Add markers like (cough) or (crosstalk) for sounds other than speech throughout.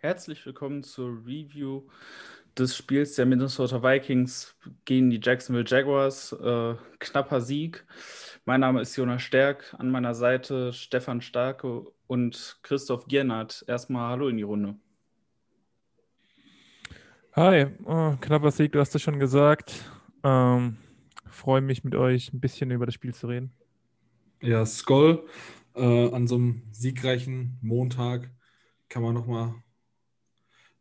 Herzlich willkommen zur Review des Spiels der Minnesota Vikings gegen die Jacksonville Jaguars. Äh, knapper Sieg. Mein Name ist Jonas Stärk, an meiner Seite Stefan Starke und Christoph Giernert. Erstmal Hallo in die Runde. Hi, oh, knapper Sieg, du hast es schon gesagt. Ähm, Freue mich mit euch ein bisschen über das Spiel zu reden. Ja, Skoll, äh, an so einem siegreichen Montag kann man nochmal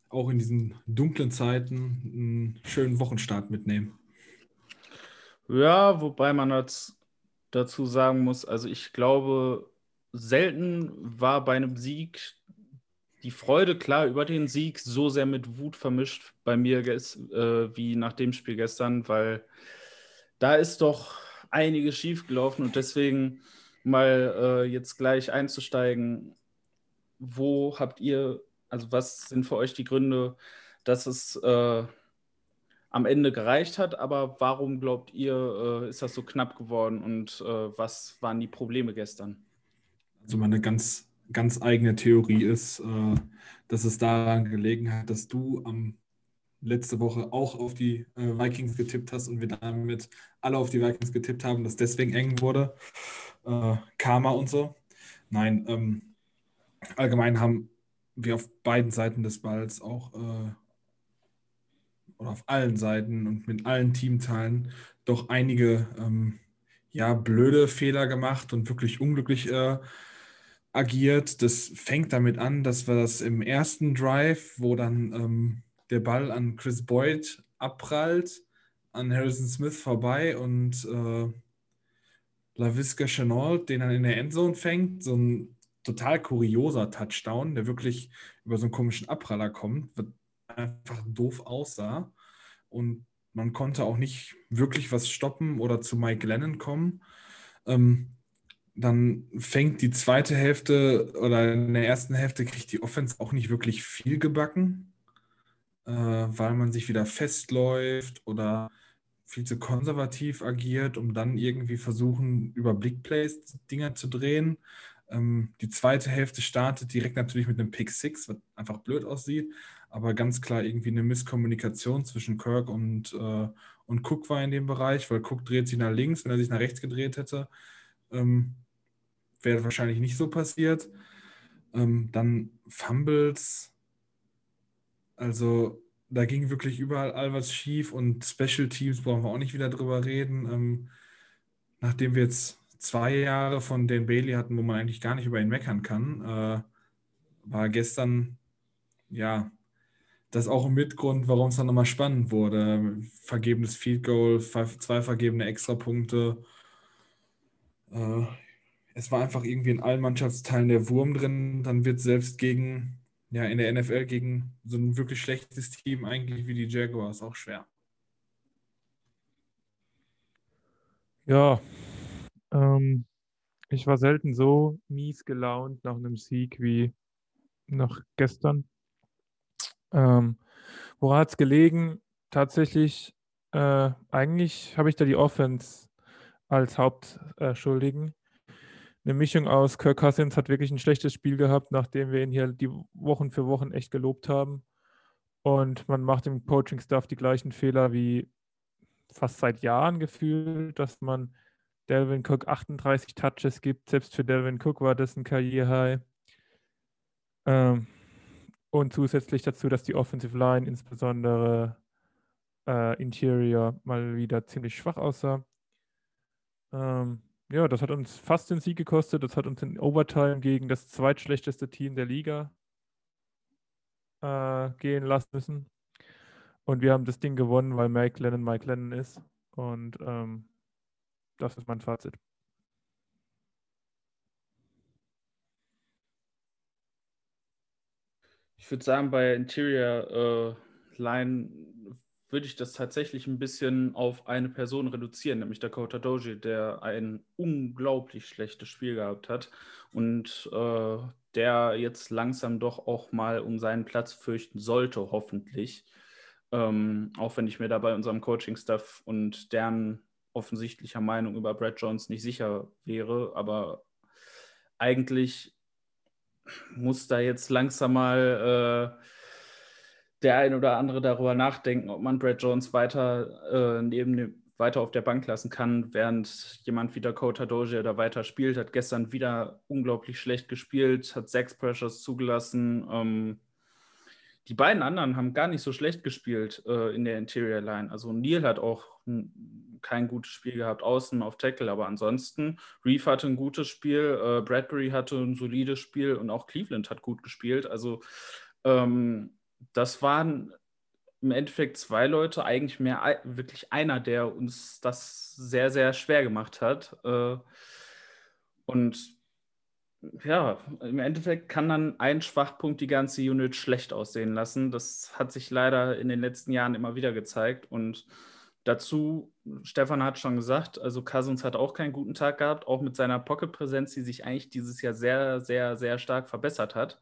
auch in diesen dunklen Zeiten einen schönen Wochenstart mitnehmen. Ja, wobei man jetzt dazu sagen muss, also ich glaube, selten war bei einem Sieg die Freude klar über den Sieg so sehr mit Wut vermischt bei mir äh, wie nach dem Spiel gestern, weil da ist doch einiges schiefgelaufen und deswegen mal äh, jetzt gleich einzusteigen, wo habt ihr, also was sind für euch die Gründe, dass es äh, am Ende gereicht hat, aber warum glaubt ihr, äh, ist das so knapp geworden und äh, was waren die Probleme gestern? Also meine ganz, ganz eigene Theorie ist, äh, dass es daran gelegen hat, dass du am letzte Woche auch auf die äh, Vikings getippt hast und wir damit alle auf die Vikings getippt haben, dass deswegen eng wurde. Äh, Karma und so. Nein, ähm, allgemein haben wir auf beiden Seiten des Balls auch äh, oder auf allen Seiten und mit allen Teamteilen doch einige ähm, ja, blöde Fehler gemacht und wirklich unglücklich äh, agiert. Das fängt damit an, dass wir das im ersten Drive, wo dann ähm, der Ball an Chris Boyd abprallt, an Harrison Smith vorbei und äh, LaVisca Chenault den dann in der Endzone fängt, so ein total kurioser Touchdown, der wirklich über so einen komischen Abpraller kommt, wird einfach doof aussah. Und man konnte auch nicht wirklich was stoppen oder zu Mike Lennon kommen. Ähm, dann fängt die zweite Hälfte oder in der ersten Hälfte kriegt die Offense auch nicht wirklich viel gebacken, äh, weil man sich wieder festläuft oder viel zu konservativ agiert, um dann irgendwie versuchen, über Blickplays Dinger zu drehen. Ähm, die zweite Hälfte startet direkt natürlich mit einem Pick Six, was einfach blöd aussieht aber ganz klar irgendwie eine Misskommunikation zwischen Kirk und, äh, und Cook war in dem Bereich, weil Cook dreht sich nach links, wenn er sich nach rechts gedreht hätte, ähm, wäre wahrscheinlich nicht so passiert. Ähm, dann Fumbles, also da ging wirklich überall all was schief und Special Teams brauchen wir auch nicht wieder drüber reden. Ähm, nachdem wir jetzt zwei Jahre von Dan Bailey hatten, wo man eigentlich gar nicht über ihn meckern kann, äh, war gestern ja das auch ein Mitgrund, warum es dann nochmal spannend wurde. Vergebenes Field Goal, zwei vergebene Extrapunkte. Äh, es war einfach irgendwie in allen Mannschaftsteilen der Wurm drin. Dann wird selbst gegen, ja, in der NFL gegen so ein wirklich schlechtes Team eigentlich wie die Jaguars auch schwer. Ja, ähm, ich war selten so mies gelaunt nach einem Sieg wie nach gestern. Ähm, woran hat es gelegen? Tatsächlich, äh, eigentlich habe ich da die Offense als Hauptschuldigen. Eine Mischung aus Kirk Cousins hat wirklich ein schlechtes Spiel gehabt, nachdem wir ihn hier die Wochen für Wochen echt gelobt haben. Und man macht im Coaching-Staff die gleichen Fehler wie fast seit Jahren gefühlt, dass man Delvin Cook 38 Touches gibt. Selbst für Delvin Cook war das ein Karriere-High. Ähm, und zusätzlich dazu, dass die Offensive Line, insbesondere äh, Interior, mal wieder ziemlich schwach aussah. Ähm, ja, das hat uns fast den Sieg gekostet. Das hat uns in Overtime gegen das zweitschlechteste Team der Liga äh, gehen lassen müssen. Und wir haben das Ding gewonnen, weil Mike Lennon Mike Lennon ist. Und ähm, das ist mein Fazit. Ich würde sagen, bei Interior äh, Line würde ich das tatsächlich ein bisschen auf eine Person reduzieren, nämlich Dakota Doji, der ein unglaublich schlechtes Spiel gehabt hat und äh, der jetzt langsam doch auch mal um seinen Platz fürchten sollte, hoffentlich. Ähm, auch wenn ich mir da bei unserem Coaching-Staff und deren offensichtlicher Meinung über Brad Jones nicht sicher wäre, aber eigentlich muss da jetzt langsam mal äh, der ein oder andere darüber nachdenken, ob man Brad Jones weiter äh, neben weiter auf der Bank lassen kann, während jemand wie Dakota Dozier da weiter spielt. Hat gestern wieder unglaublich schlecht gespielt, hat sechs Pressures zugelassen. Ähm, die beiden anderen haben gar nicht so schlecht gespielt äh, in der Interior Line. Also Neil hat auch kein gutes Spiel gehabt, außen auf Tackle, aber ansonsten, Reeve hatte ein gutes Spiel, äh, Bradbury hatte ein solides Spiel und auch Cleveland hat gut gespielt. Also ähm, das waren im Endeffekt zwei Leute, eigentlich mehr wirklich einer, der uns das sehr, sehr schwer gemacht hat. Äh, und ja, im Endeffekt kann dann ein Schwachpunkt die ganze Unit schlecht aussehen lassen. Das hat sich leider in den letzten Jahren immer wieder gezeigt. Und dazu, Stefan hat schon gesagt, also Cousins hat auch keinen guten Tag gehabt, auch mit seiner Pocket-Präsenz, die sich eigentlich dieses Jahr sehr, sehr, sehr stark verbessert hat.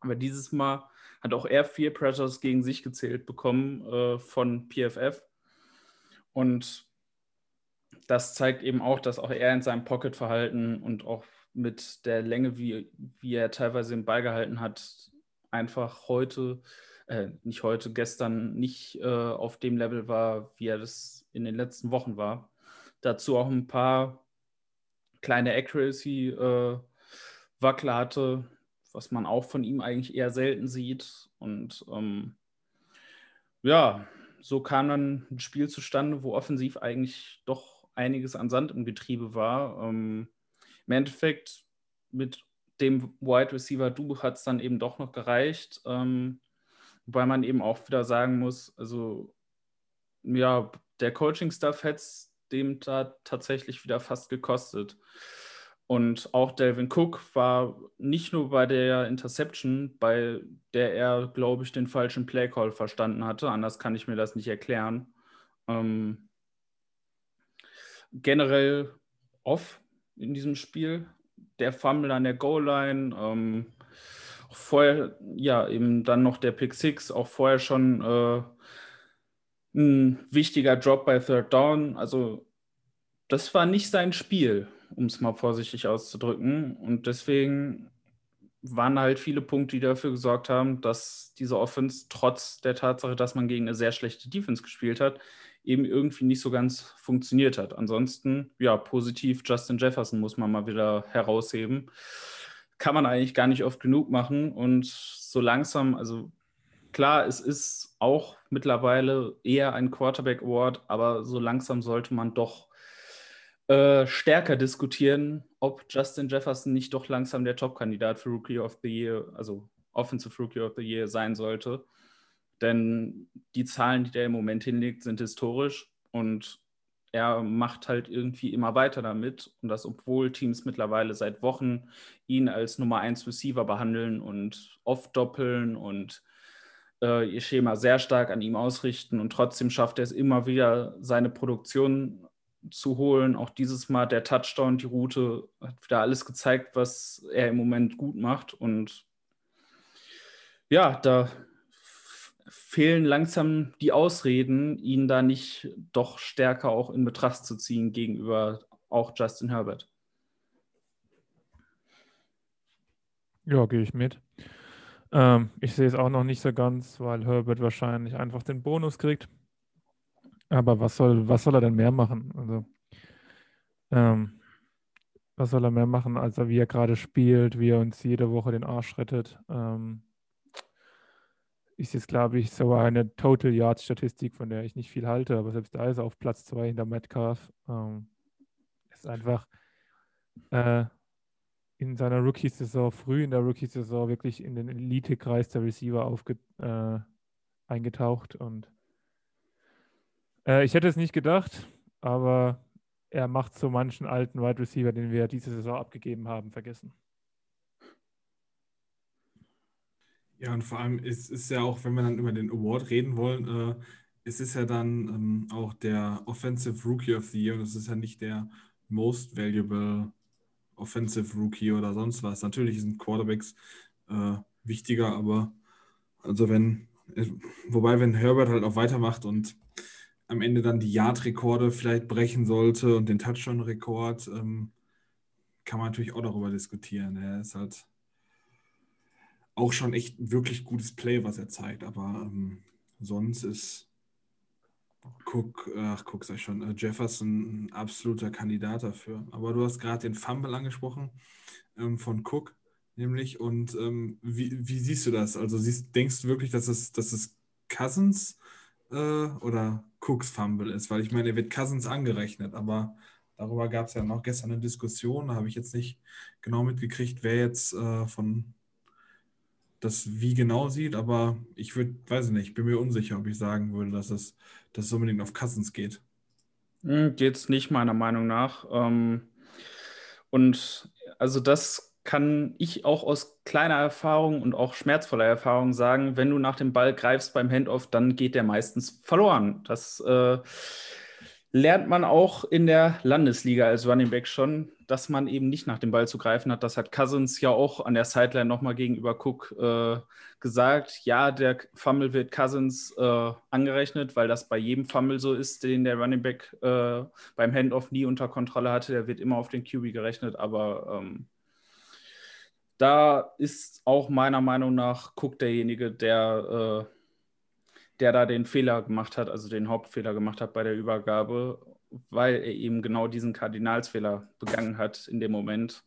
Aber dieses Mal hat auch er vier Pressures gegen sich gezählt bekommen äh, von PFF. Und das zeigt eben auch, dass auch er in seinem Pocket-Verhalten und auch mit der Länge, wie, wie er teilweise den Ball gehalten hat, einfach heute, äh, nicht heute, gestern nicht äh, auf dem Level war, wie er das in den letzten Wochen war. Dazu auch ein paar kleine Accuracy-Wackler äh, hatte, was man auch von ihm eigentlich eher selten sieht. Und ähm, ja, so kam dann ein Spiel zustande, wo offensiv eigentlich doch einiges an Sand im Getriebe war. Ähm, Im Endeffekt mit dem Wide Receiver Du hat es dann eben doch noch gereicht. Ähm, wobei man eben auch wieder sagen muss, also ja, der Coaching-Staff hätte es dem da tatsächlich wieder fast gekostet. Und auch Delvin Cook war nicht nur bei der Interception, bei der er, glaube ich, den falschen Playcall verstanden hatte. Anders kann ich mir das nicht erklären. Ähm, generell off in diesem Spiel. Der Fumble an der Goal-Line. Ähm, vorher, ja, eben dann noch der Pick Six. Auch vorher schon äh, ein wichtiger Drop bei Third Down. Also, das war nicht sein Spiel um es mal vorsichtig auszudrücken. Und deswegen waren halt viele Punkte, die dafür gesorgt haben, dass diese Offense trotz der Tatsache, dass man gegen eine sehr schlechte Defense gespielt hat, eben irgendwie nicht so ganz funktioniert hat. Ansonsten, ja, positiv Justin Jefferson muss man mal wieder herausheben. Kann man eigentlich gar nicht oft genug machen und so langsam, also klar, es ist auch mittlerweile eher ein Quarterback Award, aber so langsam sollte man doch äh, stärker diskutieren, ob Justin Jefferson nicht doch langsam der Top-Kandidat für Rookie of the Year, also Offensive Rookie of the Year sein sollte. Denn die Zahlen, die der im Moment hinlegt, sind historisch und er macht halt irgendwie immer weiter damit. Und das, obwohl Teams mittlerweile seit Wochen ihn als Nummer 1 Receiver behandeln und oft doppeln und äh, ihr Schema sehr stark an ihm ausrichten. Und trotzdem schafft er es immer wieder, seine Produktion zu holen. Auch dieses Mal der Touchdown, die Route, hat wieder alles gezeigt, was er im Moment gut macht. Und ja, da fehlen langsam die Ausreden, ihn da nicht doch stärker auch in Betracht zu ziehen gegenüber auch Justin Herbert. Ja, gehe ich mit. Ähm, ich sehe es auch noch nicht so ganz, weil Herbert wahrscheinlich einfach den Bonus kriegt. Aber was soll, was soll er denn mehr machen? Also, ähm, was soll er mehr machen, als er, wie er gerade spielt, wie er uns jede Woche den Arsch rettet? Ähm, ist jetzt, glaube ich, so eine Total Yards Statistik, von der ich nicht viel halte, aber selbst da ist er auf Platz 2 hinter Metcalf. Ähm, ist einfach äh, in seiner Rookie-Saison, früh in der Rookie-Saison, wirklich in den Elite-Kreis der Receiver aufge, äh, eingetaucht und äh, ich hätte es nicht gedacht, aber er macht so manchen alten Wide Receiver, den wir diese Saison abgegeben haben, vergessen. Ja, und vor allem ist es ja auch, wenn wir dann über den Award reden wollen, äh, es ist ja dann ähm, auch der Offensive Rookie of the Year und es ist ja nicht der Most Valuable Offensive Rookie oder sonst was. Natürlich sind Quarterbacks äh, wichtiger, aber also wenn, äh, wobei wenn Herbert halt auch weitermacht und am Ende dann die Yard-Rekorde vielleicht brechen sollte und den Touchdown-Rekord, ähm, kann man natürlich auch darüber diskutieren. Er ist halt auch schon echt wirklich gutes Play, was er zeigt, aber ähm, sonst ist Cook, ach, Cook sei schon, äh, Jefferson ein absoluter Kandidat dafür. Aber du hast gerade den Fumble angesprochen ähm, von Cook, nämlich. Und ähm, wie, wie, siehst du das? Also siehst, denkst du wirklich, dass es, dass es Cousins äh, oder Cooks Fumble ist? Weil ich meine, er wird Cousins angerechnet, aber darüber gab es ja noch gestern eine Diskussion. Da habe ich jetzt nicht genau mitgekriegt, wer jetzt äh, von das wie genau sieht, aber ich würde, weiß ich nicht, bin mir unsicher, ob ich sagen würde, dass es, dass es unbedingt auf Cousins geht. Hm, geht es nicht, meiner Meinung nach. Ähm, und also das kann ich auch aus kleiner Erfahrung und auch schmerzvoller Erfahrung sagen, wenn du nach dem Ball greifst beim Handoff, dann geht der meistens verloren. Das äh, lernt man auch in der Landesliga als Running Back schon, dass man eben nicht nach dem Ball zu greifen hat. Das hat Cousins ja auch an der Sideline nochmal gegenüber Cook äh, gesagt. Ja, der Fumble wird Cousins äh, angerechnet, weil das bei jedem Fumble so ist, den der Running Back äh, beim Handoff nie unter Kontrolle hatte. Der wird immer auf den QB gerechnet, aber ähm, da ist auch meiner Meinung nach Cook derjenige, der äh, der da den Fehler gemacht hat, also den Hauptfehler gemacht hat bei der Übergabe, weil er eben genau diesen Kardinalsfehler begangen hat in dem Moment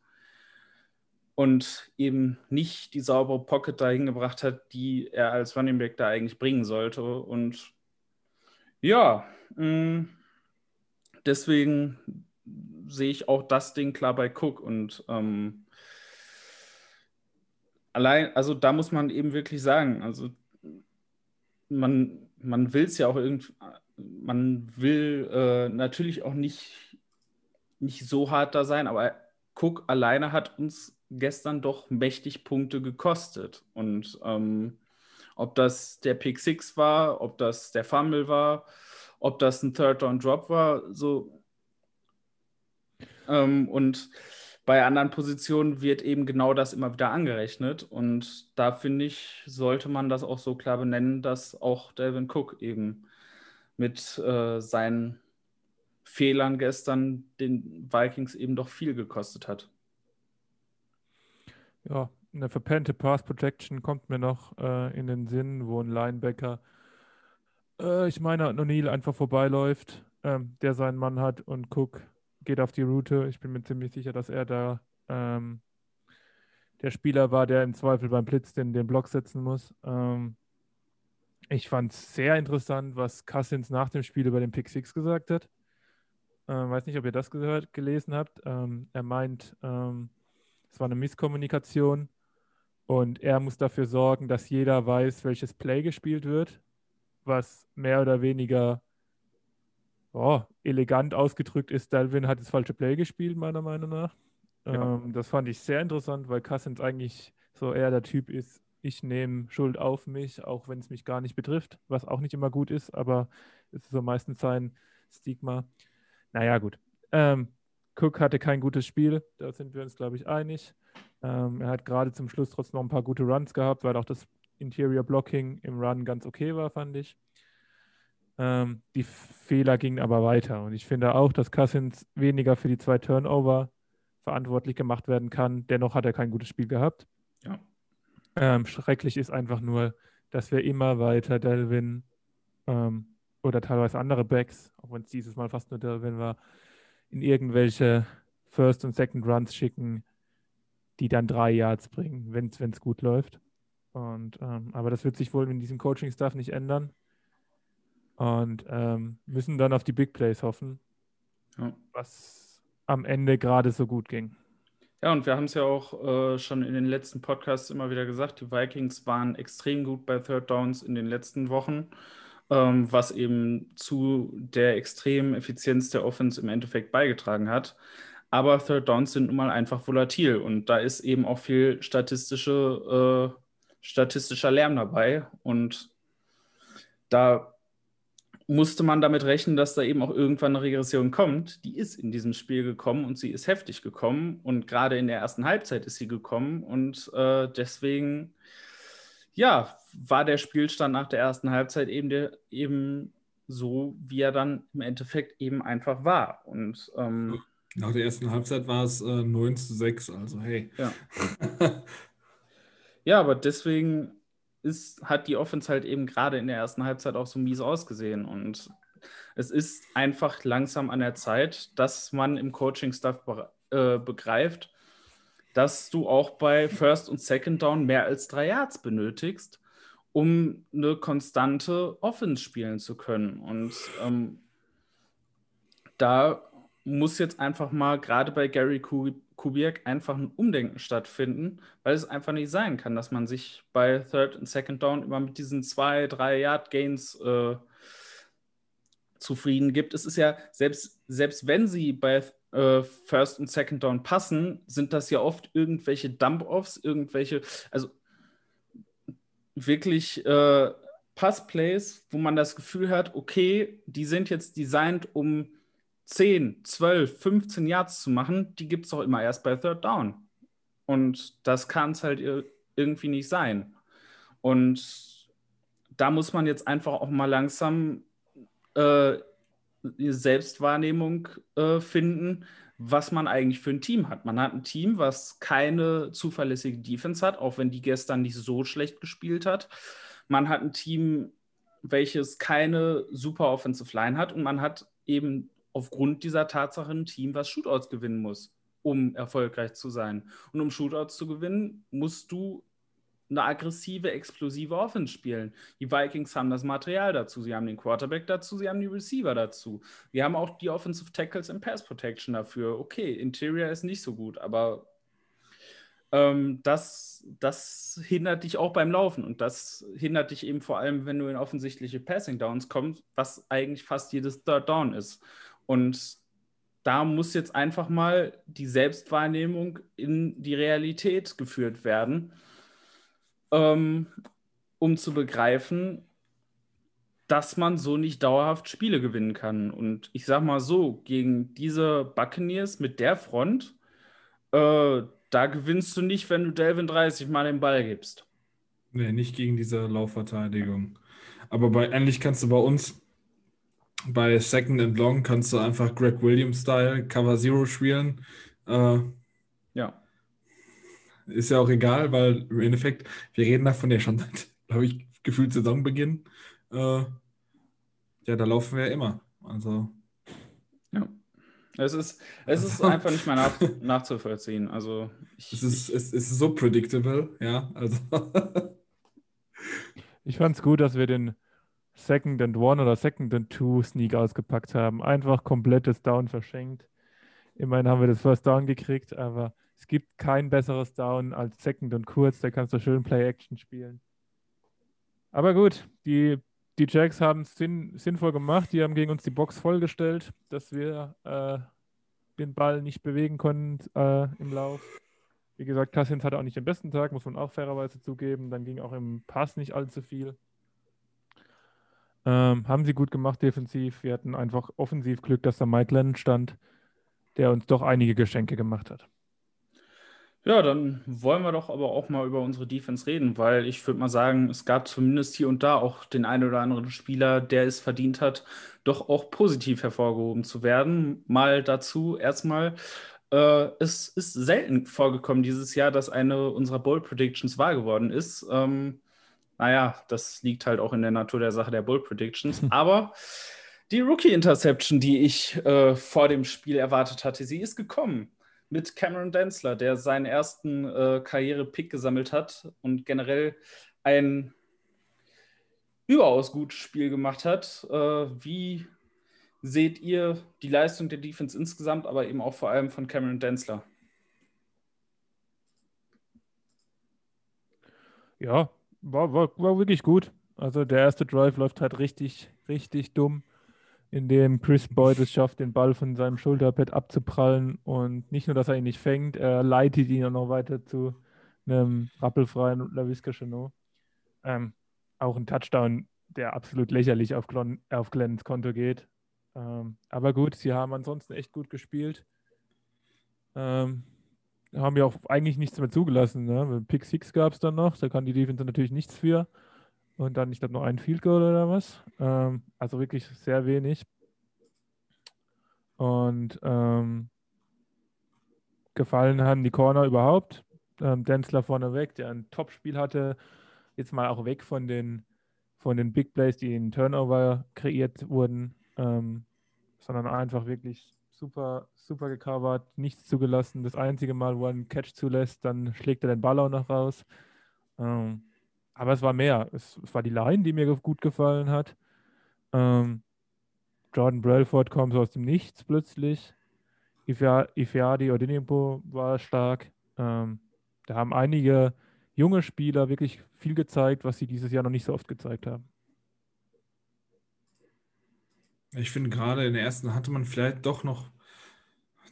und eben nicht die saubere Pocket dahin gebracht hat, die er als Running Back da eigentlich bringen sollte. Und ja, mh, deswegen sehe ich auch das Ding klar bei Cook und ähm, allein, also da muss man eben wirklich sagen, also man, man will es ja auch irgendwie, man will äh, natürlich auch nicht, nicht so hart da sein, aber Cook alleine hat uns gestern doch mächtig Punkte gekostet. Und ähm, ob das der Pick Six war, ob das der Fumble war, ob das ein Third Down Drop war, so. Ähm, und bei anderen Positionen wird eben genau das immer wieder angerechnet. Und da finde ich, sollte man das auch so klar benennen, dass auch Delvin Cook eben mit äh, seinen Fehlern gestern den Vikings eben doch viel gekostet hat. Ja, eine verpennte Pass Protection kommt mir noch äh, in den Sinn, wo ein Linebacker, äh, ich meine, O'Neill einfach vorbeiläuft, ähm, der seinen Mann hat und Cook geht auf die Route. Ich bin mir ziemlich sicher, dass er da ähm, der Spieler war, der im Zweifel beim Blitz den, den Block setzen muss. Ähm, ich fand es sehr interessant, was Cousins nach dem Spiel über den Pick Six gesagt hat. Ähm, weiß nicht, ob ihr das gehört, gelesen habt. Ähm, er meint, ähm, es war eine Misskommunikation und er muss dafür sorgen, dass jeder weiß, welches Play gespielt wird, was mehr oder weniger oh, elegant ausgedrückt ist, Dalvin hat das falsche Play gespielt, meiner Meinung nach. Ja. Ähm, das fand ich sehr interessant, weil Cousins eigentlich so eher der Typ ist, ich nehme Schuld auf mich, auch wenn es mich gar nicht betrifft, was auch nicht immer gut ist, aber es ist so meistens sein Stigma. Naja, gut. Ähm, Cook hatte kein gutes Spiel, da sind wir uns, glaube ich, einig. Ähm, er hat gerade zum Schluss trotzdem noch ein paar gute Runs gehabt, weil auch das Interior Blocking im Run ganz okay war, fand ich. Ähm, die Fehler gingen aber weiter. Und ich finde auch, dass Cousins weniger für die zwei Turnover verantwortlich gemacht werden kann. Dennoch hat er kein gutes Spiel gehabt. Ja. Ähm, schrecklich ist einfach nur, dass wir immer weiter Delvin ähm, oder teilweise andere Backs, auch wenn es dieses Mal fast nur Delvin war, in irgendwelche First- und Second Runs schicken, die dann drei Yards bringen, wenn es gut läuft. Und, ähm, aber das wird sich wohl in diesem Coaching-Staff nicht ändern und ähm, müssen dann auf die Big Plays hoffen, ja. was am Ende gerade so gut ging. Ja, und wir haben es ja auch äh, schon in den letzten Podcasts immer wieder gesagt, die Vikings waren extrem gut bei Third Downs in den letzten Wochen, ähm, was eben zu der extremen Effizienz der Offense im Endeffekt beigetragen hat. Aber Third Downs sind nun mal einfach volatil und da ist eben auch viel statistische, äh, statistischer Lärm dabei. Und da musste man damit rechnen, dass da eben auch irgendwann eine Regression kommt. Die ist in diesem Spiel gekommen und sie ist heftig gekommen. Und gerade in der ersten Halbzeit ist sie gekommen. Und äh, deswegen, ja, war der Spielstand nach der ersten Halbzeit eben, der, eben so, wie er dann im Endeffekt eben einfach war. Und ähm, Nach der ersten Halbzeit war es äh, 9 zu 6, also hey. Ja. (laughs) ja, aber deswegen ist, hat die Offense halt eben gerade in der ersten Halbzeit auch so mies ausgesehen. Und es ist einfach langsam an der Zeit, dass man im Coaching-Staff be äh, begreift, dass du auch bei First und Second Down mehr als drei Yards benötigst, um eine konstante Offense spielen zu können. Und ähm, da muss jetzt einfach mal gerade bei Gary Kubiak einfach ein Umdenken stattfinden, weil es einfach nicht sein kann, dass man sich bei Third und Second Down immer mit diesen zwei, drei Yard Gains äh, zufrieden gibt. Es ist ja, selbst, selbst wenn sie bei äh, First und Second Down passen, sind das ja oft irgendwelche Dump-Offs, irgendwelche, also wirklich äh, Passplays, wo man das Gefühl hat, okay, die sind jetzt designt, um 10, 12, 15 Yards zu machen, die gibt es doch immer erst bei Third Down. Und das kann es halt irgendwie nicht sein. Und da muss man jetzt einfach auch mal langsam äh, Selbstwahrnehmung äh, finden, was man eigentlich für ein Team hat. Man hat ein Team, was keine zuverlässige Defense hat, auch wenn die gestern nicht so schlecht gespielt hat. Man hat ein Team, welches keine super Offensive Line hat und man hat eben aufgrund dieser Tatsache ein Team, was Shootouts gewinnen muss, um erfolgreich zu sein. Und um Shootouts zu gewinnen, musst du eine aggressive, explosive Offense spielen. Die Vikings haben das Material dazu, sie haben den Quarterback dazu, sie haben die Receiver dazu. Wir haben auch die Offensive Tackles im Pass Protection dafür. Okay, Interior ist nicht so gut, aber ähm, das, das hindert dich auch beim Laufen und das hindert dich eben vor allem, wenn du in offensichtliche Passing Downs kommst, was eigentlich fast jedes Third Down ist. Und da muss jetzt einfach mal die Selbstwahrnehmung in die Realität geführt werden, ähm, um zu begreifen, dass man so nicht dauerhaft Spiele gewinnen kann. Und ich sag mal so, gegen diese Buccaneers mit der Front, äh, da gewinnst du nicht, wenn du Delvin 30 Mal den Ball gibst. Nee, nicht gegen diese Laufverteidigung. Aber bei, ähnlich kannst du bei uns bei Second and Long kannst du einfach Greg Williams-Style Cover Zero spielen. Äh, ja. Ist ja auch egal, weil im Endeffekt, wir reden davon ja schon seit, (laughs) glaube ich, gefühlt Saisonbeginn. Äh, ja, da laufen wir ja immer. Also. Ja. Es ist, es ist einfach nicht mehr nach, (laughs) nachzuvollziehen. Also ich, es, ist, es ist so predictable, ja. Also. ich fand es gut, dass wir den Second and One oder Second and Two Sneak ausgepackt haben. Einfach komplettes Down verschenkt. Immerhin haben wir das First Down gekriegt, aber es gibt kein besseres Down als Second und kurz. Da kannst du schön Play-Action spielen. Aber gut, die, die Jacks haben es sinn, sinnvoll gemacht. Die haben gegen uns die Box vollgestellt, dass wir äh, den Ball nicht bewegen konnten äh, im Lauf. Wie gesagt, Cassians hatte auch nicht den besten Tag, muss man auch fairerweise zugeben. Dann ging auch im Pass nicht allzu viel. Ähm, haben sie gut gemacht defensiv. Wir hatten einfach offensiv Glück, dass da Mike Lennon stand, der uns doch einige Geschenke gemacht hat. Ja, dann wollen wir doch aber auch mal über unsere Defense reden, weil ich würde mal sagen, es gab zumindest hier und da auch den einen oder anderen Spieler, der es verdient hat, doch auch positiv hervorgehoben zu werden. Mal dazu erstmal, äh, es ist selten vorgekommen dieses Jahr, dass eine unserer Bold Predictions wahr geworden ist. Ähm, naja, das liegt halt auch in der Natur der Sache der Bull Predictions. (laughs) Aber die Rookie-Interception, die ich äh, vor dem Spiel erwartet hatte, sie ist gekommen mit Cameron Densler, der seinen ersten äh, Karriere-Pick gesammelt hat und generell ein überaus gutes Spiel gemacht hat. Äh, wie seht ihr die Leistung der Defense insgesamt, aber eben auch vor allem von Cameron Densler? Ja, war, war, war wirklich gut. Also der erste Drive läuft halt richtig, richtig dumm, indem Chris Boyd es schafft, den Ball von seinem Schulterpad abzuprallen und nicht nur, dass er ihn nicht fängt, er leitet ihn auch noch weiter zu einem rappelfreien LaVisca Chenot. Ähm, auch ein Touchdown, der absolut lächerlich auf, Glenn, auf Glenn's Konto geht. Ähm, aber gut, sie haben ansonsten echt gut gespielt. Ähm, haben ja auch eigentlich nichts mehr zugelassen. Ne? Pick 6 gab es dann noch, da kann die Defense natürlich nichts für. Und dann, ich glaube, noch ein Field Goal oder was. Ähm, also wirklich sehr wenig. Und ähm, gefallen haben die Corner überhaupt. Ähm, Denzler vorneweg, der ein Top-Spiel hatte. Jetzt mal auch weg von den, von den Big Plays, die in Turnover kreiert wurden, ähm, sondern einfach wirklich super, super gecovert, nichts zugelassen. Das einzige Mal, wo er einen Catch zulässt, dann schlägt er den Ball auch noch raus. Ähm, aber es war mehr. Es, es, war die Line, die mir gut gefallen hat. Ähm, Jordan Brelford kommt so aus dem Nichts plötzlich. Ifeadi Odinimpo war stark. Ähm, da haben einige junge Spieler wirklich viel gezeigt, was sie dieses Jahr noch nicht so oft gezeigt haben. Ich finde, gerade in der ersten hatte man vielleicht doch noch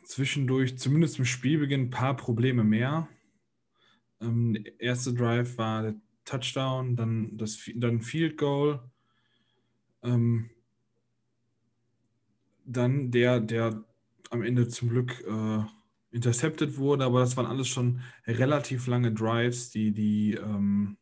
zwischendurch, zumindest im Spielbeginn, ein paar Probleme mehr. Ähm, der erste Drive war der Touchdown, dann das dann Field Goal. Ähm, dann der, der am Ende zum Glück äh, intercepted wurde, aber das waren alles schon relativ lange Drives, die, die ähm,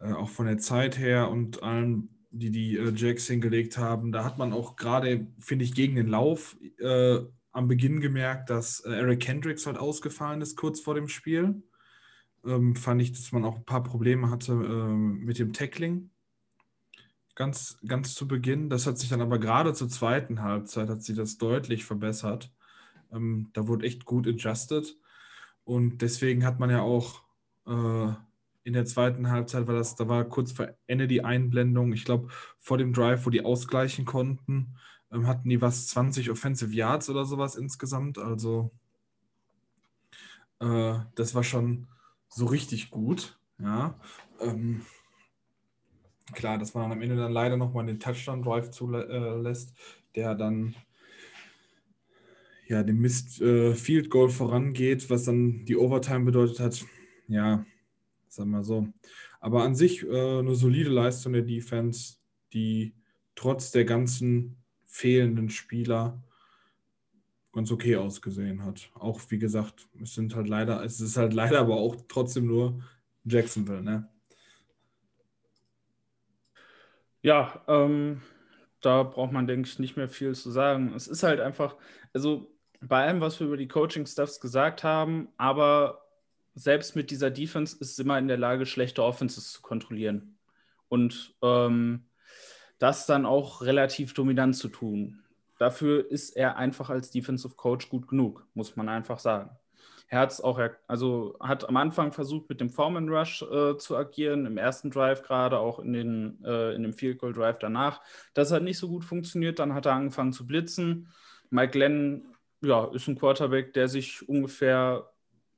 äh, auch von der Zeit her und allem die die äh, Jacks hingelegt haben. Da hat man auch gerade, finde ich, gegen den Lauf äh, am Beginn gemerkt, dass äh, Eric Hendricks halt ausgefallen ist kurz vor dem Spiel. Ähm, fand ich, dass man auch ein paar Probleme hatte äh, mit dem Tackling. Ganz, ganz zu Beginn. Das hat sich dann aber gerade zur zweiten Halbzeit hat sich das deutlich verbessert. Ähm, da wurde echt gut adjusted. Und deswegen hat man ja auch äh, in der zweiten Halbzeit war das, da war kurz vor Ende die Einblendung. Ich glaube, vor dem Drive, wo die ausgleichen konnten, ähm, hatten die was 20 Offensive Yards oder sowas insgesamt. Also äh, das war schon so richtig gut. Ja. Ähm, klar, dass man dann am Ende dann leider nochmal den Touchdown-Drive zulässt, der dann ja dem Mist äh, Field Goal vorangeht, was dann die Overtime bedeutet hat. Ja, sagen wir so. Aber an sich äh, eine solide Leistung der Defense, die trotz der ganzen fehlenden Spieler ganz okay ausgesehen hat. Auch wie gesagt, es sind halt leider, es ist halt leider aber auch trotzdem nur Jacksonville, ne? Ja, ähm, da braucht man, denke ich, nicht mehr viel zu sagen. Es ist halt einfach, also bei allem, was wir über die Coaching-Stuffs gesagt haben, aber selbst mit dieser Defense ist immer in der Lage, schlechte Offenses zu kontrollieren. Und ähm, das dann auch relativ dominant zu tun. Dafür ist er einfach als Defensive Coach gut genug, muss man einfach sagen. Er hat auch, also hat am Anfang versucht, mit dem Foreman Rush äh, zu agieren, im ersten Drive gerade, auch in, den, äh, in dem Field Goal Drive danach. Das hat nicht so gut funktioniert, dann hat er angefangen zu blitzen. Mike Glenn ja, ist ein Quarterback, der sich ungefähr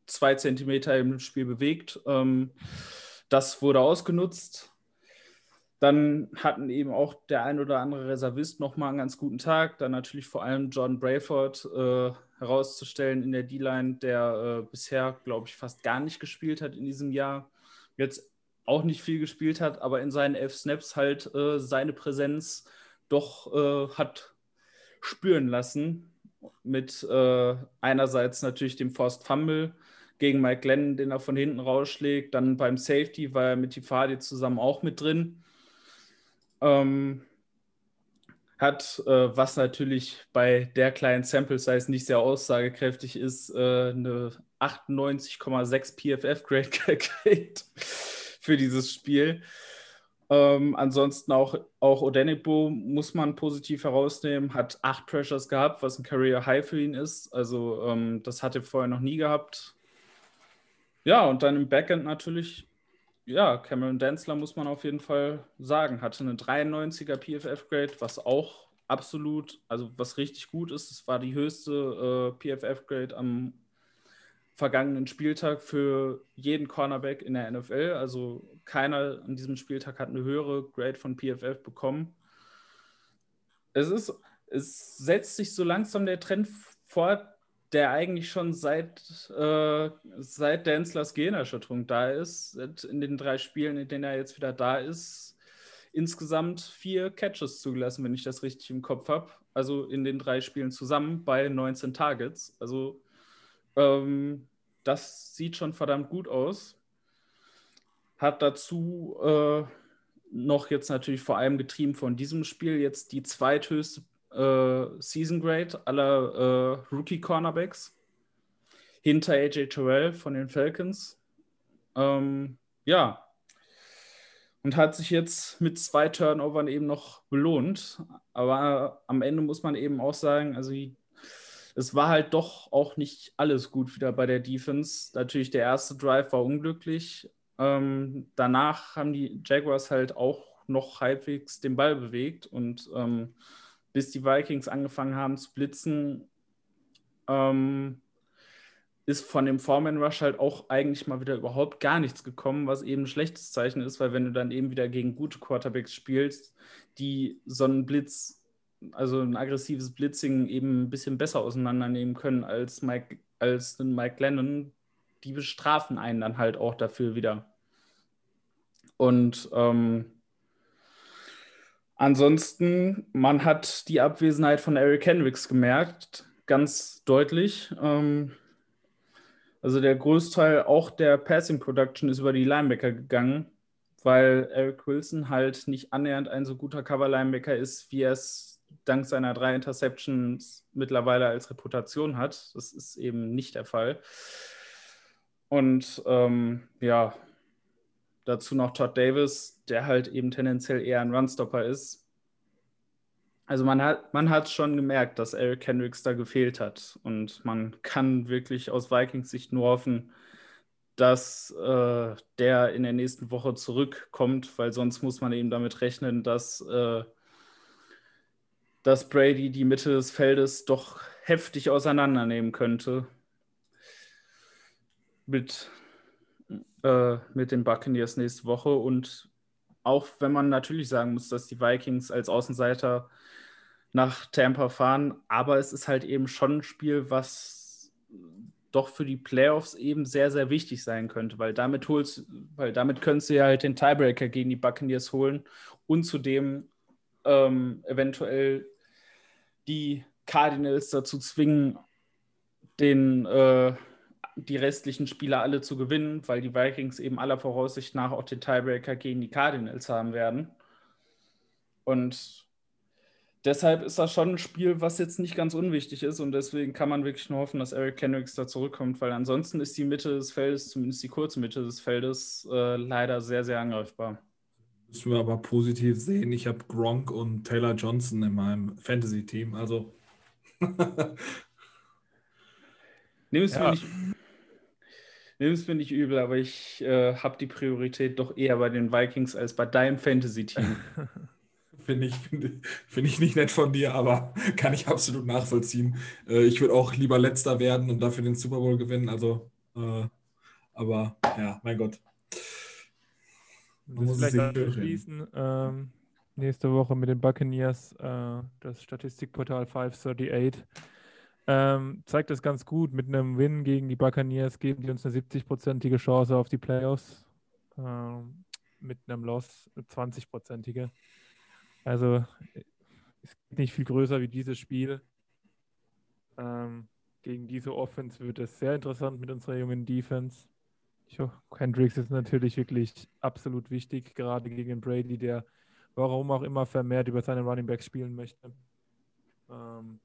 zwei Zentimeter im Spiel bewegt. Ähm, das wurde ausgenutzt. Dann hatten eben auch der ein oder andere Reservist nochmal einen ganz guten Tag. Dann natürlich vor allem John Brayford äh, herauszustellen in der D-Line, der äh, bisher, glaube ich, fast gar nicht gespielt hat in diesem Jahr. Jetzt auch nicht viel gespielt hat, aber in seinen elf Snaps halt äh, seine Präsenz doch äh, hat spüren lassen. Mit äh, einerseits natürlich dem Forst Fumble, gegen Mike Glenn, den er von hinten rausschlägt. Dann beim Safety war er mit Tifadi zusammen auch mit drin. Ähm, hat, äh, was natürlich bei der kleinen Sample Size nicht sehr aussagekräftig ist, äh, eine 98,6 PFF-Grade gekriegt (laughs) für dieses Spiel. Ähm, ansonsten auch, auch Odenebo muss man positiv herausnehmen, hat acht Pressures gehabt, was ein Career High für ihn ist. Also ähm, das hat er vorher noch nie gehabt. Ja, und dann im Backend natürlich, ja, Cameron Densler muss man auf jeden Fall sagen, hatte eine 93er PFF-Grade, was auch absolut, also was richtig gut ist. Es war die höchste äh, PFF-Grade am vergangenen Spieltag für jeden Cornerback in der NFL. Also keiner an diesem Spieltag hat eine höhere Grade von PFF bekommen. Es ist, es setzt sich so langsam der Trend fort, der eigentlich schon seit, äh, seit Danslers Gehirnerschütterung da ist, in den drei Spielen, in denen er jetzt wieder da ist, insgesamt vier Catches zugelassen, wenn ich das richtig im Kopf habe. Also in den drei Spielen zusammen bei 19 Targets. Also ähm, das sieht schon verdammt gut aus. Hat dazu äh, noch jetzt natürlich vor allem getrieben von diesem Spiel jetzt die zweithöchste äh, Season Grade aller äh, Rookie Cornerbacks. Hinter AJ Terrell von den Falcons. Ähm, ja. Und hat sich jetzt mit zwei Turnovern eben noch belohnt. Aber am Ende muss man eben auch sagen, also es war halt doch auch nicht alles gut wieder bei der Defense. Natürlich der erste Drive war unglücklich. Ähm, danach haben die Jaguars halt auch noch halbwegs den Ball bewegt und ähm, bis die Vikings angefangen haben zu blitzen, ähm, ist von dem Foreman Rush halt auch eigentlich mal wieder überhaupt gar nichts gekommen, was eben ein schlechtes Zeichen ist, weil wenn du dann eben wieder gegen gute Quarterbacks spielst, die so einen Blitz, also ein aggressives Blitzing eben ein bisschen besser auseinandernehmen können als Mike, als Mike Lennon, die bestrafen einen dann halt auch dafür wieder. Und ähm, ansonsten, man hat die Abwesenheit von Eric Hendricks gemerkt, ganz deutlich. Ähm, also der Großteil auch der Passing Production ist über die Linebacker gegangen, weil Eric Wilson halt nicht annähernd ein so guter Cover-Linebacker ist, wie er es dank seiner drei Interceptions mittlerweile als Reputation hat. Das ist eben nicht der Fall. Und ähm, ja, dazu noch Todd Davis, der halt eben tendenziell eher ein Runstopper ist. Also man hat, man hat schon gemerkt, dass Eric Hendricks da gefehlt hat. Und man kann wirklich aus Vikings Sicht nur hoffen, dass äh, der in der nächsten Woche zurückkommt, weil sonst muss man eben damit rechnen, dass, äh, dass Brady die Mitte des Feldes doch heftig auseinandernehmen könnte. Mit, äh, mit den Buccaneers nächste Woche. Und auch wenn man natürlich sagen muss, dass die Vikings als Außenseiter nach Tampa fahren. Aber es ist halt eben schon ein Spiel, was doch für die Playoffs eben sehr, sehr wichtig sein könnte, weil damit holst, weil damit könntest du ja halt den Tiebreaker gegen die Buccaneers holen und zudem ähm, eventuell die Cardinals dazu zwingen, den, äh, die restlichen Spieler alle zu gewinnen, weil die Vikings eben aller Voraussicht nach auch den Tiebreaker gegen die Cardinals haben werden. Und deshalb ist das schon ein Spiel, was jetzt nicht ganz unwichtig ist und deswegen kann man wirklich nur hoffen, dass Eric Kendricks da zurückkommt, weil ansonsten ist die Mitte des Feldes, zumindest die kurze Mitte des Feldes, äh, leider sehr, sehr angreifbar. Müssen wir aber positiv sehen. Ich habe Gronk und Taylor Johnson in meinem Fantasy-Team, also. (laughs) Nimm es, ja. mir nicht, nimm es mir nicht übel, aber ich äh, habe die Priorität doch eher bei den Vikings als bei deinem Fantasy-Team. (laughs) Finde ich, find, find ich nicht nett von dir, aber (laughs) kann ich absolut nachvollziehen. Äh, ich würde auch lieber letzter werden und dafür den Super Bowl gewinnen. Also, äh, aber ja, mein Gott. Man muss vielleicht abschließen. Ähm, nächste Woche mit den Buccaneers, äh, das Statistikportal 538. Ähm, zeigt das ganz gut. Mit einem Win gegen die Buccaneers geben die uns eine 70-prozentige Chance auf die Playoffs. Ähm, mit einem Loss eine 20-prozentige. Also es geht nicht viel größer wie dieses Spiel. Ähm, gegen diese Offense wird es sehr interessant mit unserer jungen Defense. Hendricks ist natürlich wirklich absolut wichtig, gerade gegen Brady, der warum auch immer vermehrt über seine Running Backs spielen möchte. Ähm,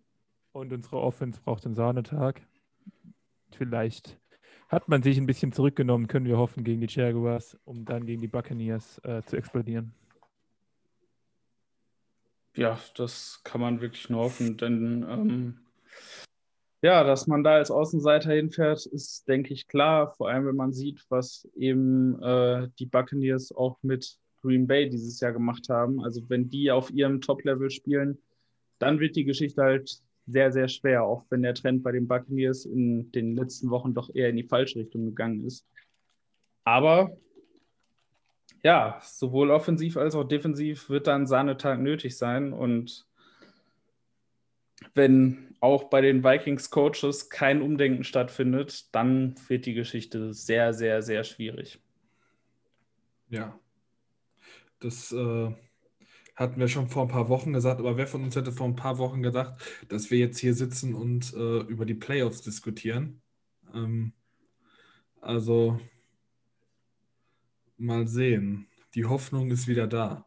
und unsere Offense braucht einen Sahnetag. Vielleicht hat man sich ein bisschen zurückgenommen, können wir hoffen, gegen die Jaguars, um dann gegen die Buccaneers äh, zu explodieren. Ja, das kann man wirklich nur hoffen, denn ähm, ja, dass man da als Außenseiter hinfährt, ist, denke ich, klar. Vor allem, wenn man sieht, was eben äh, die Buccaneers auch mit Green Bay dieses Jahr gemacht haben. Also wenn die auf ihrem Top-Level spielen, dann wird die Geschichte halt sehr, sehr schwer, auch wenn der Trend bei den Buccaneers in den letzten Wochen doch eher in die falsche Richtung gegangen ist. Aber ja, sowohl offensiv als auch defensiv wird dann Sahnetag nötig sein. Und wenn auch bei den Vikings-Coaches kein Umdenken stattfindet, dann wird die Geschichte sehr, sehr, sehr schwierig. Ja, das äh, hatten wir schon vor ein paar Wochen gesagt, aber wer von uns hätte vor ein paar Wochen gedacht, dass wir jetzt hier sitzen und äh, über die Playoffs diskutieren? Ähm, also mal sehen. Die Hoffnung ist wieder da.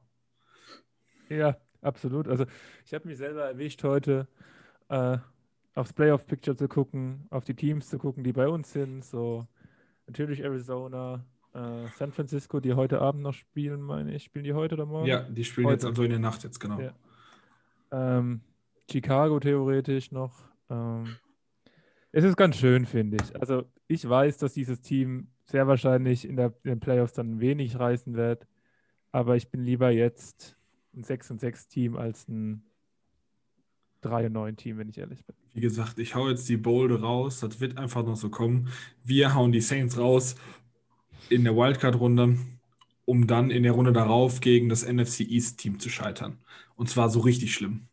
Ja, Absolut. Also ich habe mich selber erwischt heute, äh, aufs Playoff-Picture zu gucken, auf die Teams zu gucken, die bei uns sind. So natürlich Arizona, äh, San Francisco, die heute Abend noch spielen, meine ich. Spielen die heute oder morgen? Ja, die spielen heute. jetzt also in der Nacht jetzt, genau. Ja. Ähm, Chicago theoretisch noch. Ähm, es ist ganz schön, finde ich. Also ich weiß, dass dieses Team sehr wahrscheinlich in, der, in den Playoffs dann wenig reißen wird. Aber ich bin lieber jetzt ein 6 und 6 Team als ein 3 und 9 Team, wenn ich ehrlich bin. Wie gesagt, ich hau jetzt die Bolde raus. Das wird einfach noch so kommen. Wir hauen die Saints raus in der Wildcard-Runde, um dann in der Runde darauf gegen das NFC East-Team zu scheitern. Und zwar so richtig schlimm.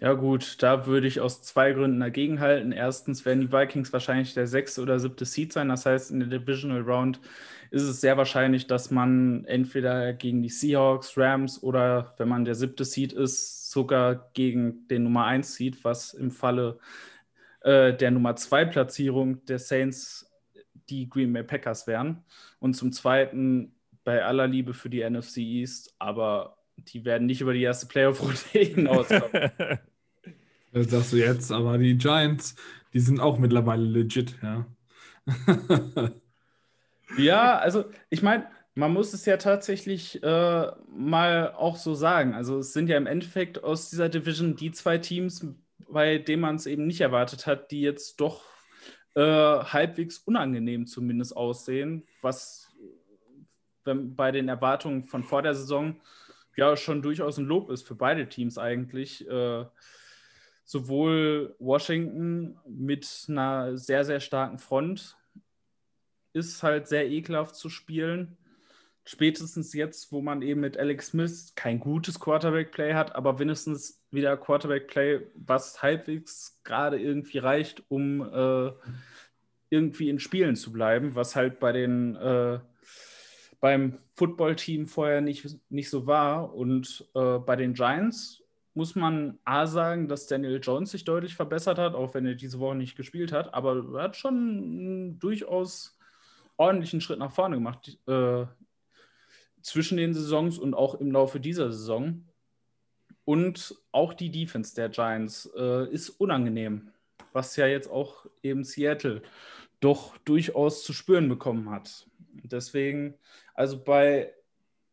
Ja, gut, da würde ich aus zwei Gründen dagegen halten. Erstens werden die Vikings wahrscheinlich der sechste oder siebte Seed sein. Das heißt, in der Divisional Round ist es sehr wahrscheinlich, dass man entweder gegen die Seahawks, Rams oder wenn man der siebte Seed ist, sogar gegen den Nummer 1 Seed, was im Falle äh, der Nummer 2 Platzierung der Saints die Green Bay Packers wären. Und zum Zweiten, bei aller Liebe für die NFC East, aber die werden nicht über die erste Playoff-Runde (laughs) hinauskommen. (laughs) Das sagst du jetzt, aber die Giants, die sind auch mittlerweile legit, ja. (laughs) ja, also ich meine, man muss es ja tatsächlich äh, mal auch so sagen. Also es sind ja im Endeffekt aus dieser Division die zwei Teams, bei denen man es eben nicht erwartet hat, die jetzt doch äh, halbwegs unangenehm zumindest aussehen, was wenn, bei den Erwartungen von vor der Saison ja schon durchaus ein Lob ist für beide Teams eigentlich. Äh, sowohl Washington mit einer sehr, sehr starken Front ist halt sehr ekelhaft zu spielen. Spätestens jetzt, wo man eben mit Alex Smith kein gutes Quarterback-Play hat, aber wenigstens wieder Quarterback-Play, was halbwegs gerade irgendwie reicht, um äh, irgendwie in Spielen zu bleiben, was halt bei den äh, beim Football-Team vorher nicht, nicht so war. Und äh, bei den Giants muss man A sagen, dass Daniel Jones sich deutlich verbessert hat, auch wenn er diese Woche nicht gespielt hat, aber er hat schon einen durchaus ordentlichen Schritt nach vorne gemacht äh, zwischen den Saisons und auch im Laufe dieser Saison. Und auch die Defense der Giants äh, ist unangenehm, was ja jetzt auch eben Seattle doch durchaus zu spüren bekommen hat. Deswegen, also bei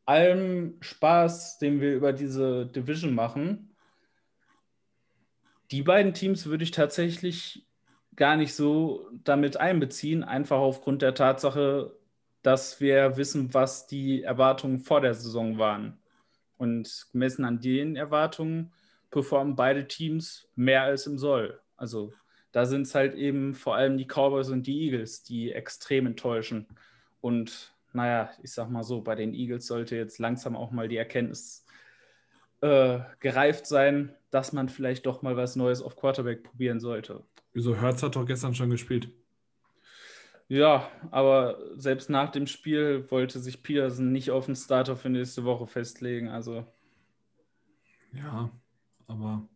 allem Spaß, den wir über diese Division machen, die beiden Teams würde ich tatsächlich gar nicht so damit einbeziehen, einfach aufgrund der Tatsache, dass wir wissen, was die Erwartungen vor der Saison waren. Und gemessen an den Erwartungen performen beide Teams mehr als im Soll. Also da sind es halt eben vor allem die Cowboys und die Eagles, die extrem enttäuschen. Und naja, ich sag mal so, bei den Eagles sollte jetzt langsam auch mal die Erkenntnis äh, gereift sein, dass man vielleicht doch mal was Neues auf Quarterback probieren sollte. Wieso? Hertz hat doch gestern schon gespielt. Ja, aber selbst nach dem Spiel wollte sich Peterson nicht auf den Starter für nächste Woche festlegen. Also. Ja, aber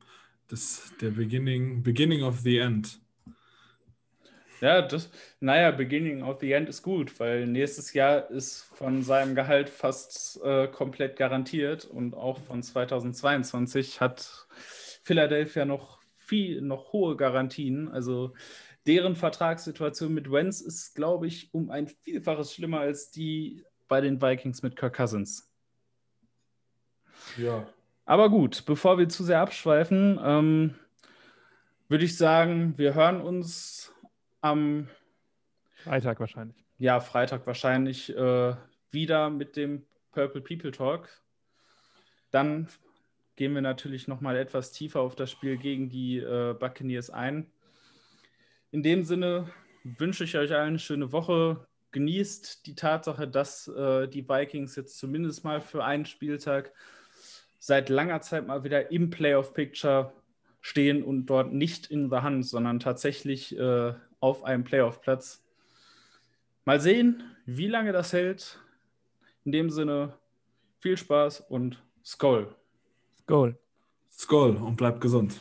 das der Beginning, Beginning of the End. Ja, das, naja, Beginning of the End ist gut, weil nächstes Jahr ist von seinem Gehalt fast äh, komplett garantiert und auch von 2022 hat Philadelphia noch viel, noch hohe Garantien. Also deren Vertragssituation mit Wentz ist, glaube ich, um ein Vielfaches schlimmer als die bei den Vikings mit Kirk Cousins. Ja. Aber gut, bevor wir zu sehr abschweifen, ähm, würde ich sagen, wir hören uns am Freitag wahrscheinlich. Ja, Freitag wahrscheinlich äh, wieder mit dem Purple People Talk. Dann gehen wir natürlich noch mal etwas tiefer auf das Spiel gegen die äh, Buccaneers ein. In dem Sinne wünsche ich euch allen eine schöne Woche. Genießt die Tatsache, dass äh, die Vikings jetzt zumindest mal für einen Spieltag seit langer Zeit mal wieder im Playoff Picture stehen und dort nicht in der Hand, sondern tatsächlich äh, auf einem Playoff-Platz. Mal sehen, wie lange das hält. In dem Sinne, viel Spaß und Skoll. Skoll. Skoll und bleibt gesund.